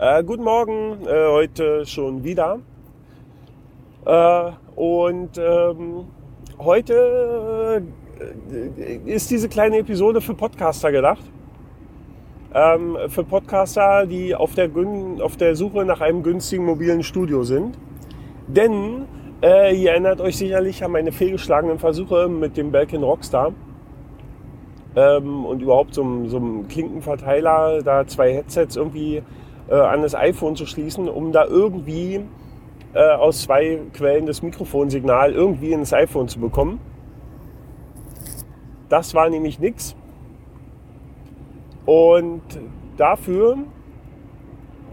Äh, guten Morgen, äh, heute schon wieder. Äh, und ähm, heute äh, ist diese kleine Episode für Podcaster gedacht. Ähm, für Podcaster, die auf der, auf der Suche nach einem günstigen mobilen Studio sind. Denn äh, ihr erinnert euch sicherlich an meine fehlgeschlagenen Versuche mit dem Belkin Rockstar ähm, und überhaupt so, so einem Klinkenverteiler, da zwei Headsets irgendwie äh, an das iPhone zu schließen, um da irgendwie äh, aus zwei Quellen das Mikrofonsignal irgendwie in das iPhone zu bekommen. Das war nämlich nichts. Und dafür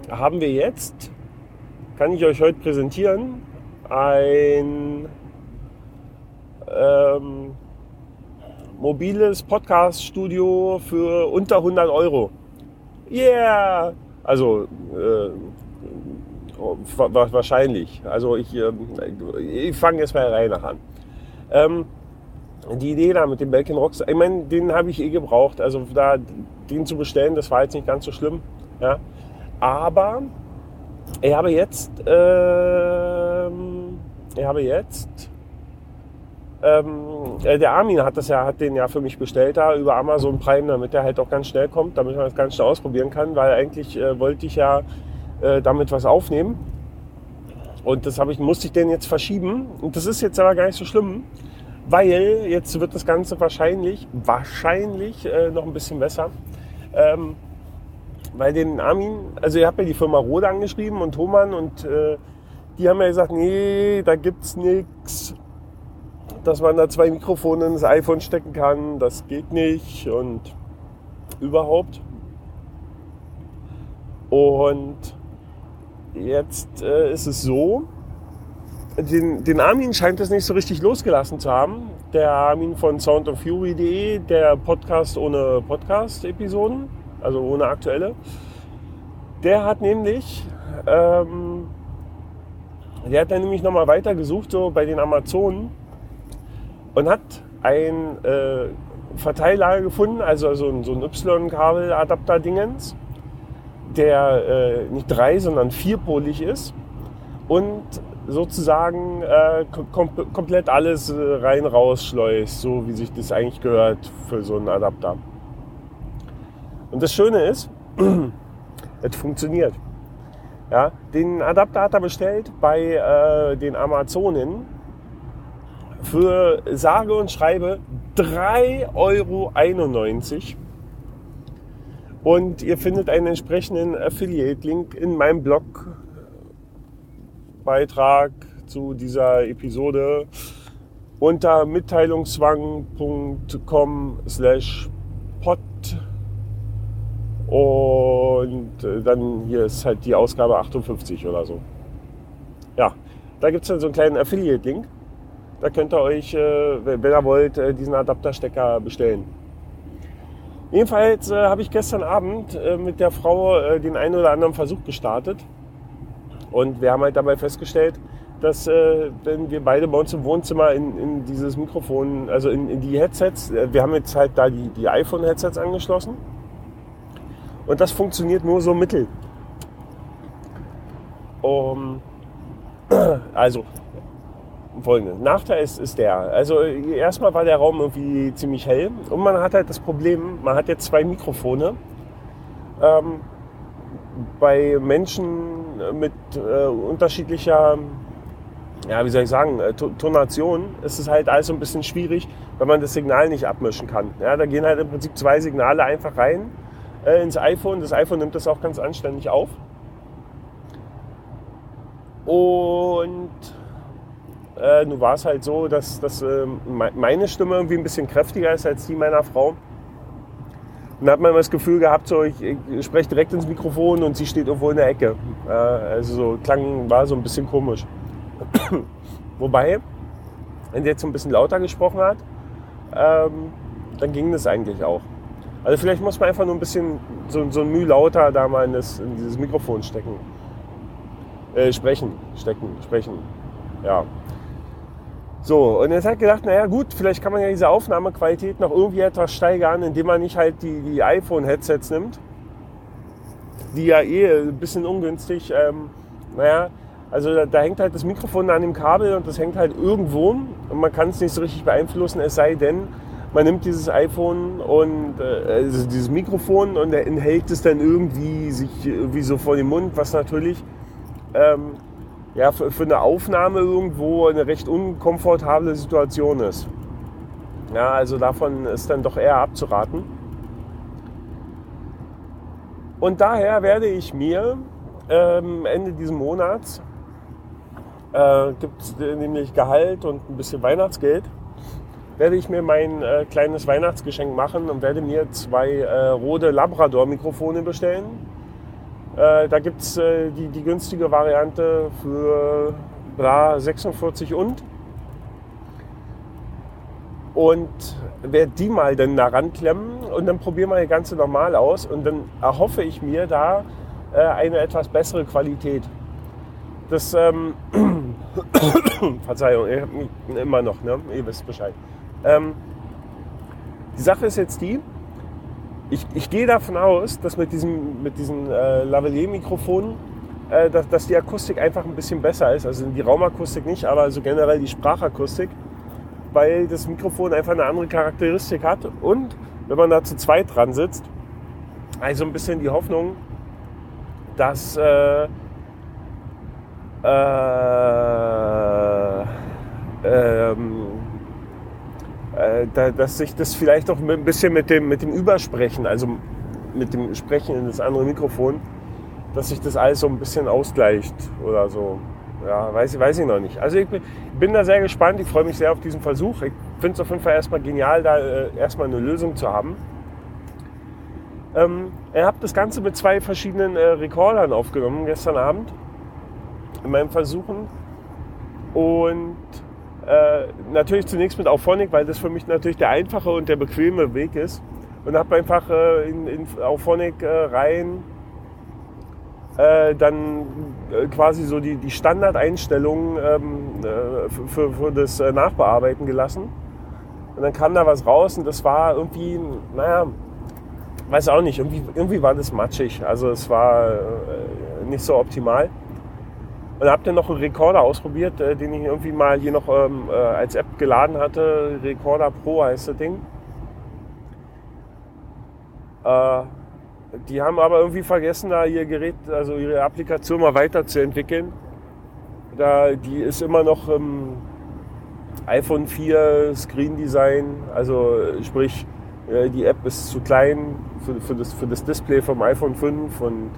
haben wir jetzt, kann ich euch heute präsentieren, ein ähm, mobiles Podcast-Studio für unter 100 Euro. Yeah! Also äh, wahrscheinlich. Also ich, äh, ich fange jetzt mal rein an. Ähm, die Idee da mit dem Belkin Rocks, ich meine, den habe ich eh gebraucht. Also da den zu bestellen, das war jetzt nicht ganz so schlimm. Ja. Aber ich habe jetzt, äh, ich habe jetzt ähm, äh, der Armin hat das ja, hat den ja für mich bestellt da über Amazon Prime, damit der halt auch ganz schnell kommt, damit man das ganz schnell ausprobieren kann, weil eigentlich äh, wollte ich ja äh, damit was aufnehmen. Und das ich, musste ich den jetzt verschieben. Und das ist jetzt aber gar nicht so schlimm, weil jetzt wird das Ganze wahrscheinlich, wahrscheinlich äh, noch ein bisschen besser. Ähm, weil den Armin, also ihr habt ja die Firma Rode angeschrieben und Thomann und äh, die haben ja gesagt, nee, da gibt's nichts dass man da zwei Mikrofone ins iPhone stecken kann. Das geht nicht und überhaupt. Und jetzt äh, ist es so, den, den Armin scheint es nicht so richtig losgelassen zu haben. Der Armin von soundoffury.de, der Podcast ohne Podcast-Episoden, also ohne aktuelle. Der hat nämlich, ähm, der hat dann nämlich nochmal weitergesucht, so bei den Amazonen und hat ein äh, Verteiler gefunden, also so ein, so ein Y-Kabel-Adapter-Dingens, der äh, nicht drei, sondern vierpolig ist und sozusagen äh, kom komplett alles äh, rein rausschleust, so wie sich das eigentlich gehört für so einen Adapter. Und das Schöne ist, es funktioniert. Ja, den Adapter hat er bestellt bei äh, den Amazonen für sage und schreibe 3,91 Euro. Und ihr findet einen entsprechenden Affiliate-Link in meinem Blogbeitrag zu dieser Episode unter mitteilungszwang.com slash pod und äh, dann hier ist halt die Ausgabe 58 oder so. Ja, da gibt es dann so einen kleinen Affiliate-Link da könnt ihr euch, äh, wenn ihr wollt, äh, diesen Adapterstecker bestellen. Jedenfalls äh, habe ich gestern Abend mit der Frau den einen oder anderen Versuch gestartet. Und wir haben halt dabei festgestellt, dass wenn wir beide bei uns im Wohnzimmer in, in dieses Mikrofon, also in, in, die Headsets, wir haben jetzt halt da die, die iPhone-Headsets angeschlossen. Und das funktioniert nur so mittel. Um, also folgendes. Nachteil ist, ist der. Also erstmal war der Raum irgendwie ziemlich hell und man hat halt das Problem, man hat jetzt zwei Mikrofone. Ähm, bei Menschen mit äh, unterschiedlicher, ja, wie soll ich sagen, äh, Tonation ist es halt alles ein bisschen schwierig, wenn man das Signal nicht abmischen kann. Ja, da gehen halt im Prinzip zwei Signale einfach rein äh, ins iPhone. Das iPhone nimmt das auch ganz anständig auf. Und äh, nun war es halt so, dass, dass äh, meine Stimme irgendwie ein bisschen kräftiger ist als die meiner Frau. Und da hat man immer das Gefühl gehabt, so, ich, ich spreche direkt ins Mikrofon und sie steht irgendwo in der Ecke. Äh, also so klang, war so ein bisschen komisch. Wobei, wenn sie jetzt so ein bisschen lauter gesprochen hat, ähm, dann ging das eigentlich auch. Also vielleicht muss man einfach nur ein bisschen so, so ein Mühe lauter da mal in, das, in dieses Mikrofon stecken. Äh, sprechen, stecken, sprechen. Ja. So, und jetzt hat gedacht, naja gut, vielleicht kann man ja diese Aufnahmequalität noch irgendwie etwas steigern, indem man nicht halt die, die iPhone-Headsets nimmt, die ja eh ein bisschen ungünstig, ähm, naja, also da, da, hängt halt das Mikrofon an dem Kabel und das hängt halt irgendwo und man kann es nicht so richtig beeinflussen, es sei denn, man nimmt dieses iPhone und äh, also dieses Mikrofon und enthält es dann irgendwie sich irgendwie so vor dem Mund, was natürlich ähm, ja, für, für, eine Aufnahme irgendwo eine recht unkomfortable Situation ist. Ja, also davon ist dann doch eher abzuraten. Und daher werde ich mir ähm, Ende dieses Monats äh, gibt es nämlich Gehalt und ein bisschen Weihnachtsgeld, werde ich mir mein äh, kleines Weihnachtsgeschenk machen und werde mir zwei äh, Rode Labrador-Mikrofone bestellen. Äh, da gibt es äh, die, die günstige Variante für bla, 46 und. Und werde die mal dann da ranklemmen und dann probieren wir das Ganze normal aus und dann erhoffe ich mir da äh, eine etwas bessere Qualität. Das, ähm, Verzeihung, ich habe mich immer noch, ne? ihr wisst Bescheid. Ähm, die Sache ist jetzt die, ich, ich gehe davon aus, dass mit diesem, mit diesen äh, Lavalier-Mikrofonen, äh, dass, dass die Akustik einfach ein bisschen besser ist. Also die Raumakustik nicht, aber so generell die Sprachakustik, weil das Mikrofon einfach eine andere Charakteristik hat. Und wenn man da zu zweit dran sitzt, also ein bisschen die Hoffnung, dass äh, äh, ähm, äh, dass sich das vielleicht auch ein bisschen mit dem, mit dem Übersprechen, also mit dem Sprechen in das andere Mikrofon, dass sich das alles so ein bisschen ausgleicht oder so. Ja, weiß, weiß ich noch nicht. Also ich bin, bin da sehr gespannt, ich freue mich sehr auf diesen Versuch. Ich finde es auf jeden Fall erstmal genial, da äh, erstmal eine Lösung zu haben. Ähm, ich habe das Ganze mit zwei verschiedenen äh, Recordern aufgenommen gestern Abend in meinem Versuchen. Und äh, natürlich zunächst mit Auphonic, weil das für mich natürlich der einfache und der bequeme Weg ist. Und habe einfach äh, in, in Auphonic äh, rein äh, dann äh, quasi so die, die Standardeinstellungen ähm, äh, für, für das Nachbearbeiten gelassen. Und dann kam da was raus und das war irgendwie, naja, weiß auch nicht, irgendwie, irgendwie war das matschig. Also es war nicht so optimal. Und habe dann noch einen Recorder ausprobiert, äh, den ich irgendwie mal hier noch ähm, äh, als App geladen hatte. Recorder Pro heißt das Ding. Äh, die haben aber irgendwie vergessen, da ihr Gerät, also ihre Applikation mal weiterzuentwickeln. Da, die ist immer noch im iPhone 4 Screen Design, also sprich, äh, die App ist zu klein für, für, das, für das Display vom iPhone 5 und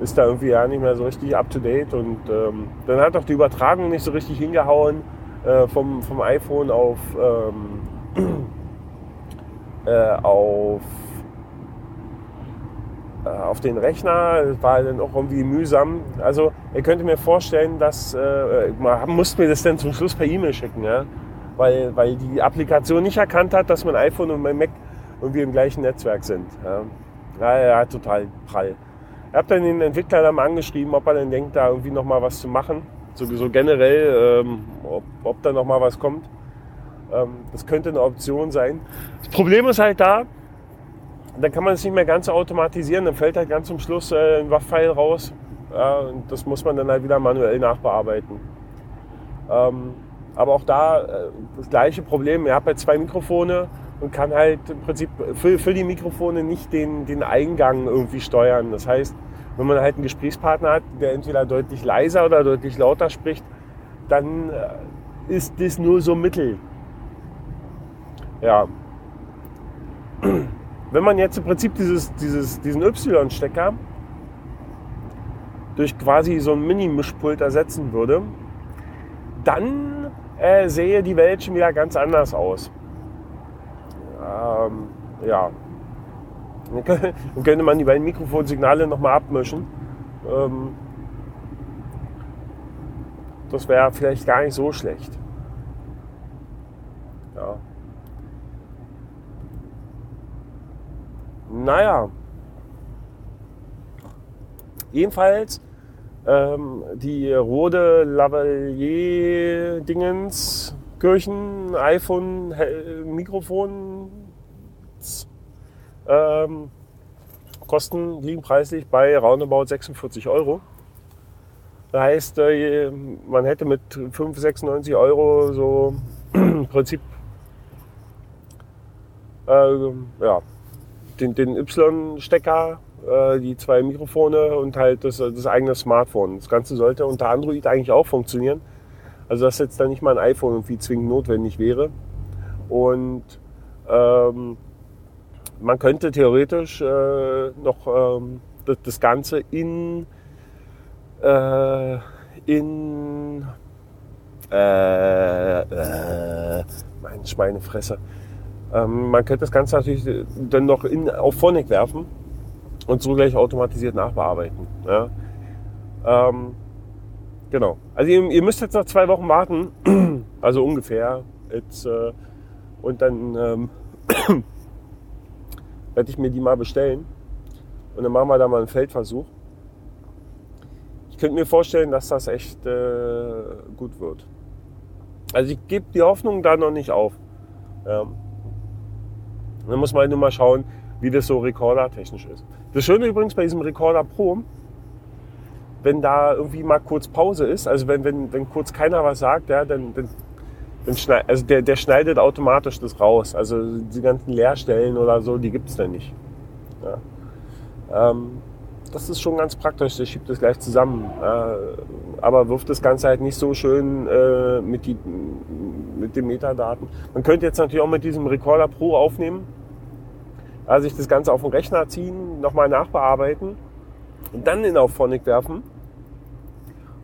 ist da irgendwie ja nicht mehr so richtig up to date und ähm, dann hat auch die Übertragung nicht so richtig hingehauen äh, vom, vom iPhone auf, ähm, äh, auf, äh, auf den Rechner. War dann auch irgendwie mühsam. Also ihr könnt mir vorstellen, dass äh, man musste mir das dann zum Schluss per E-Mail schicken, ja? weil, weil die Applikation nicht erkannt hat, dass mein iPhone und mein Mac irgendwie im gleichen Netzwerk sind. Ja, ja, ja total prall. Ich habe dann den Entwickler dann mal angeschrieben, ob er denn denkt, da irgendwie noch mal was zu machen. Sowieso generell, ähm, ob, ob da noch mal was kommt. Ähm, das könnte eine Option sein. Das Problem ist halt da, dann kann man es nicht mehr ganz automatisieren. Dann fällt halt ganz zum Schluss äh, ein WAV-File raus. Ja, und das muss man dann halt wieder manuell nachbearbeiten. Ähm, aber auch da äh, das gleiche Problem. Ich habe halt zwei Mikrofone und kann halt im Prinzip für, für die Mikrofone nicht den, den Eingang irgendwie steuern. Das heißt, wenn man halt einen Gesprächspartner hat, der entweder deutlich leiser oder deutlich lauter spricht, dann äh, ist das nur so mittel. Ja. Wenn man jetzt im Prinzip dieses, dieses, diesen Y-Stecker durch quasi so ein Mini-Mischpult ersetzen würde, dann äh, sähe die Welt schon wieder ganz anders aus. Ähm, ja. Dann könnte man die beiden Mikrofonsignale nochmal abmischen. Ähm, das wäre vielleicht gar nicht so schlecht. Ja. Naja. Jedenfalls ähm, die Rode Lavalier Dingens Kirchen, iPhone, Mikrofon ähm, Kosten liegen preislich bei roundabout 46 Euro. Das heißt, äh, man hätte mit 5, 96 Euro so im Prinzip äh, ja, den, den Y-Stecker, äh, die zwei Mikrofone und halt das, das eigene Smartphone. Das Ganze sollte unter Android eigentlich auch funktionieren. Also dass jetzt da nicht mal ein iPhone irgendwie zwingend notwendig wäre. Und ähm, man könnte theoretisch äh, noch ähm, das, das, Ganze in, äh, in äh, äh, mein Schweinefresser. Ähm, man könnte das Ganze natürlich dann noch in, auf Phonic werfen und so gleich automatisiert nachbearbeiten. Ja. Ähm, genau. Also ihr, ihr, müsst jetzt noch zwei Wochen warten, also ungefähr. Jetzt, äh, und dann ähm, werde ich mir die mal bestellen. Und dann machen wir da mal einen Feldversuch. Ich könnte mir vorstellen, dass das echt äh, gut wird. Also ich gebe die Hoffnung da noch nicht auf. Ja. Dann muss man halt nur mal schauen, wie das so recordertechnisch ist. Das Schöne übrigens bei diesem Recorder Pro, wenn da irgendwie mal kurz Pause ist, also wenn, wenn, wenn kurz keiner was sagt, ja, dann, dann, dann schneid, also der, der schneidet automatisch das raus. Also die ganzen Leerstellen oder so, die gibt es dann nicht. Ja. Ähm, das ist schon ganz praktisch, der schiebt das gleich zusammen. Äh, aber wirft das Ganze halt nicht so schön äh, mit, die, mit den Metadaten. Man könnte jetzt natürlich auch mit diesem Recorder Pro aufnehmen, also sich das Ganze auf den Rechner ziehen, nochmal nachbearbeiten und dann in Auphonic werfen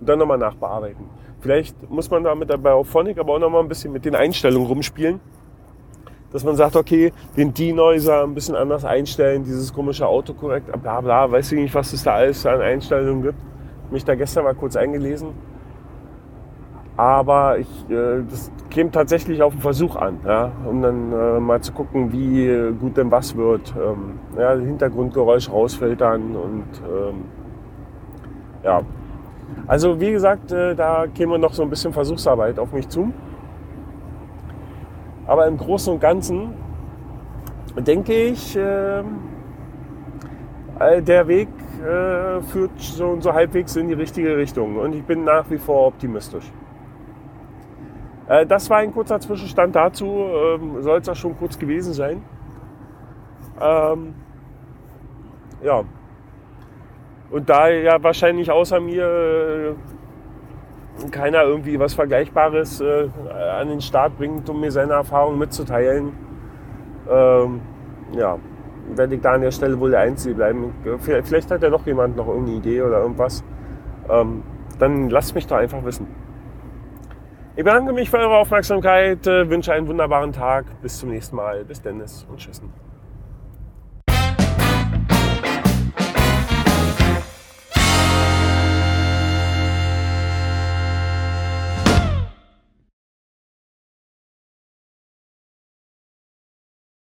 und dann nochmal nachbearbeiten. Vielleicht muss man damit bei Auphonic aber auch nochmal ein bisschen mit den Einstellungen rumspielen dass man sagt, okay, den Denoiser ein bisschen anders einstellen, dieses komische Autokorrekt, bla bla, weiß ich nicht, was es da alles an Einstellungen gibt. Mich da gestern mal kurz eingelesen. Aber ich, äh, das käme tatsächlich auf den Versuch an, ja, um dann äh, mal zu gucken, wie gut denn was wird. Ähm, ja, Hintergrundgeräusch rausfiltern und ähm, ja. Also wie gesagt, äh, da käme noch so ein bisschen Versuchsarbeit auf mich zu. Aber im Großen und Ganzen denke ich, äh, der Weg äh, führt so, so halbwegs in die richtige Richtung. Und ich bin nach wie vor optimistisch. Das war ein kurzer Zwischenstand dazu. Ähm, Soll es auch schon kurz gewesen sein. Ähm, ja. Und da ja wahrscheinlich außer mir äh, keiner irgendwie was Vergleichbares äh, an den Start bringt, um mir seine Erfahrungen mitzuteilen, ähm, ja, werde ich da an der Stelle wohl der Einzige bleiben. Vielleicht, vielleicht hat ja doch jemand noch irgendeine Idee oder irgendwas. Ähm, dann lasst mich doch einfach wissen. Ich bedanke mich für eure Aufmerksamkeit, äh, wünsche einen wunderbaren Tag. Bis zum nächsten Mal. Bis Dennis und Tschüssen.